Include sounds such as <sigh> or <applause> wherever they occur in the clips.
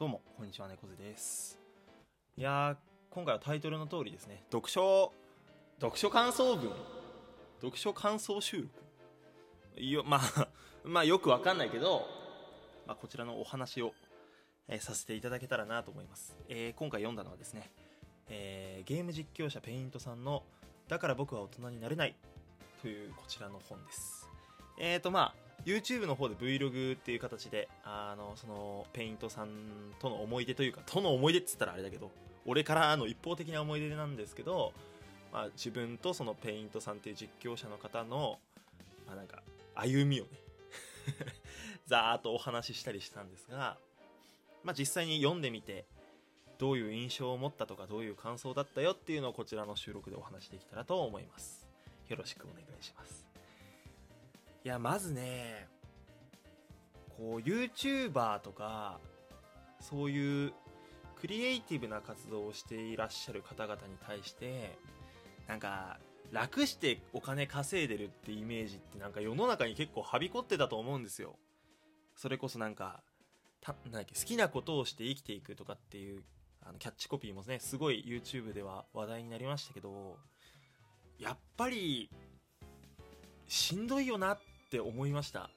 どうもこんにちは猫背です。いや今回はタイトルの通りですね読書読書感想文。読書感想収録。いよまあ <laughs> まあよくわかんないけど、まあ、こちらのお話を、えーさせていただけたらなと思います、えー今回読んだのはですね、えーゲーム実況者ペイントさんの「だから僕は大人になれない」というこちらの本です。えーとまあ YouTube の方で Vlog っていう形であのそのペイントさんとの思い出というかとの思い出っつったらあれだけど俺からの一方的な思い出なんですけど、まあ、自分とそのペイントさんっていう実況者の方の、まあ、なんか歩みをね <laughs> ざーっとお話ししたりしたんですが、まあ、実際に読んでみてどういう印象を持ったとかどういう感想だったよっていうのをこちらの収録でお話しできたらと思います。よろしくお願いします。いやまずねこう YouTuber とかそういうクリエイティブな活動をしていらっしゃる方々に対してなんか楽してお金稼いでるってイメージってなんか世の中に結構はびこってたと思うんですよ。それこそなんかたなんだっけ好きなことをして生きていくとかっていうあのキャッチコピーもねすごい YouTube では話題になりましたけどやっぱりしんどいよなっって思いました。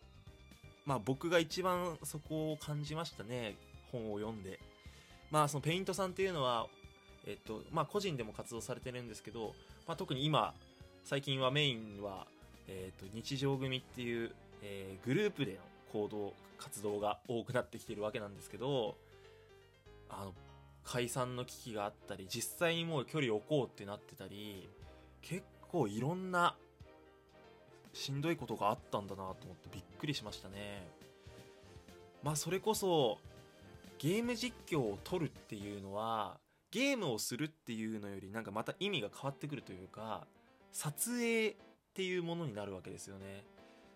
まあ僕が一番そこを感じましたね。本を読んで。まあそのペイントさんっていうのはえっとまあ個人でも活動されてるんですけど、まあ、特に今最近はメインは、えっと日常組っていう、えーグループでの行動活動が多くなってきてるわけなんですけどあの解散の危機があったり実際にもう距離を置こうってなってたり結構いろんなしんどいことがあったんだなと思ってびっくりしましたね。まあそれこそゲーム実況を撮るっていうのはゲームをするっていうのよりなんかまた意味が変わってくるというか撮影っていうものになるわけですよね。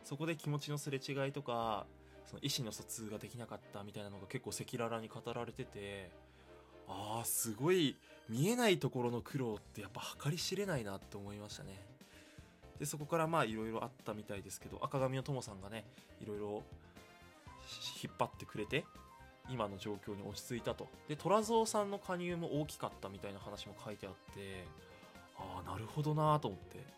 そこで気持ちのすれ違いとかその意思の疎通ができなかったみたいなのが結構赤裸々に語られててああすごい見えないところの苦労ってやっぱ計り知れないなって思いましたね。でそこからまあいろいろあったみたいですけど赤髪の友さんがねいろいろ引っ張ってくれて今の状況に落ち着いたと。で虎蔵さんの加入も大きかったみたいな話も書いてあってああなるほどなと思って。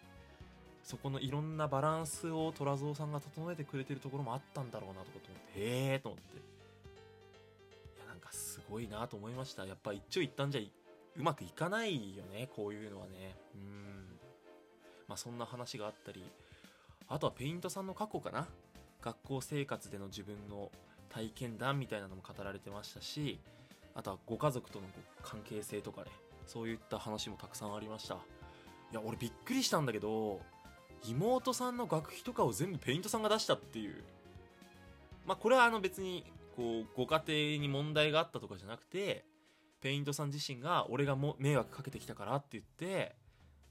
そこのいろんなバランスを虎蔵さんが整えてくれてるところもあったんだろうなとかと思ってへえと思って。いやなんかすごいなと思いました。やっぱ一長一短じゃうまくいかないよねこういうのはね。うん。まあそんな話があったりあとはペイントさんの過去かな？学校生活での自分の体験談みたいなのも語られてましたしあとはご家族との関係性とかねそういった話もたくさんありました。いや俺びっくりしたんだけど妹さんの学費とかを全部ペイントさんが出したっていう。まあこれはあの別にこうご家庭に問題があったとかじゃなくてペイントさん自身が俺がも迷惑かけてきたからって言って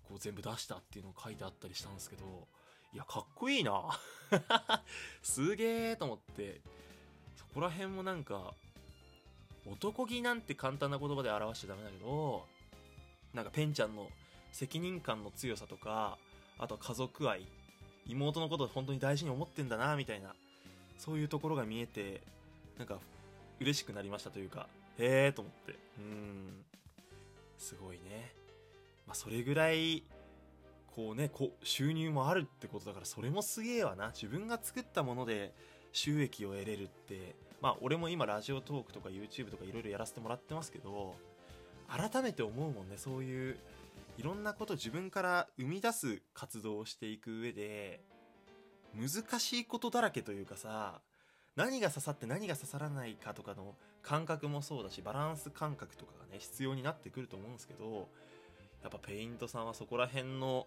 こう全部出したっていうのを書いてあったりしたんですけどいやかっこいいな。<laughs> すげえと思って。そこら辺もなんか男気なんて簡単な言葉で表しちゃダメだけどなんかペンちゃんの責任感の強さとかあとは家族愛妹のことを本当に大事に思ってんだなみたいなそういうところが見えてなんか嬉しくなりましたというかへえと思って。うん。すごいね。まあそれぐらいこうねこ収入もあるってことだからそれもすげえわな。自分が作ったもので収益を得れるって。まあ俺も今ラジオトークとか YouTube とかいろいろやらせてもらってますけど改めて思うもんね。そういういろんなこと自分から生み出す活動をしていく上で難しいことだらけというかさ何が刺さって何が刺さらないかとかの感覚もそうだしバランス感覚とかがね必要になってくると思うんですけどやっぱペイントさんはそこら辺の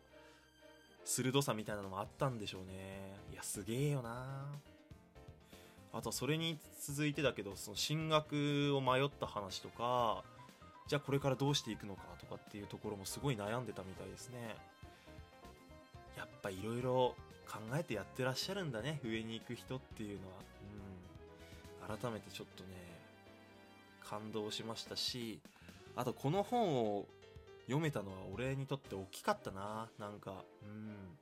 鋭さみたいなのもあったんでしょうね。いやすげえよな。あとそれに続いてだけどその進学を迷った話とかじゃあこれからどうしていくのかとかっていうところもすごい悩んでたみたいですね。やっぱいろいろ考えてやってらっしゃるんだね上に行く人っていうのは。うん。改めてちょっとね感動しましたしあとこの本を読めたのは俺にとって大きかったな。なんかうん。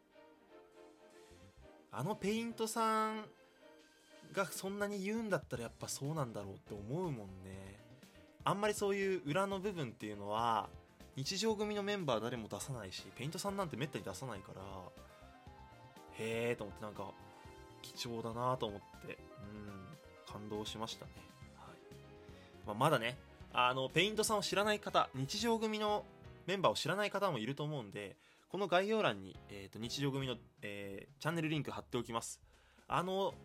あのペイントさんがそんなに言うんだったらやっぱそうなんだろうって思うもんね。あんまりそういう裏の部分っていうのは日常組のメンバー誰も出さないしペイントさんなんてめったに出さないからへえと思ってなんか貴重だなと思ってうん。感動しましたね、はい。まあ、まだねあのペイントさんを知らない方日常組のメンバーを知らない方もいると思うんでこの概要欄に、えーと、日常組の、えー、チャンネルリンク貼っておきます。あの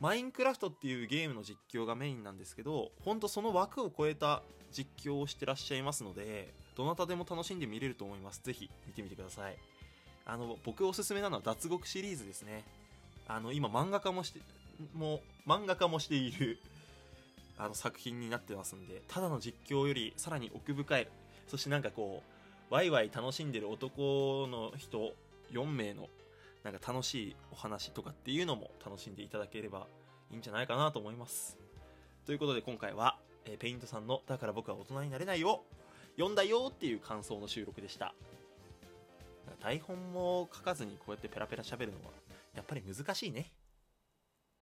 マインクラフトっていうゲームの実況がメインなんですけど本当その枠を超えた実況をしてらっしゃいますのでどなたでも楽しんで見れると思います。ぜひ見てみてください。あの僕おすすめなのは脱獄シリーズですね。あの今漫画家もしても漫画家もしているあの作品になってますんでただの実況よりさらに奥深いそしてなんかこうワイワイ楽しんでる男の人4名のなんか楽しいお話とかっていうのも楽しんでいただければいいんじゃないかなと思います。ということで今回は、えー、ペイントさんの「だから僕は大人になれない」を読んだよっていう感想の収録でした。台本も書かずにこうやってペラペラ喋るのはやっぱり難しいね。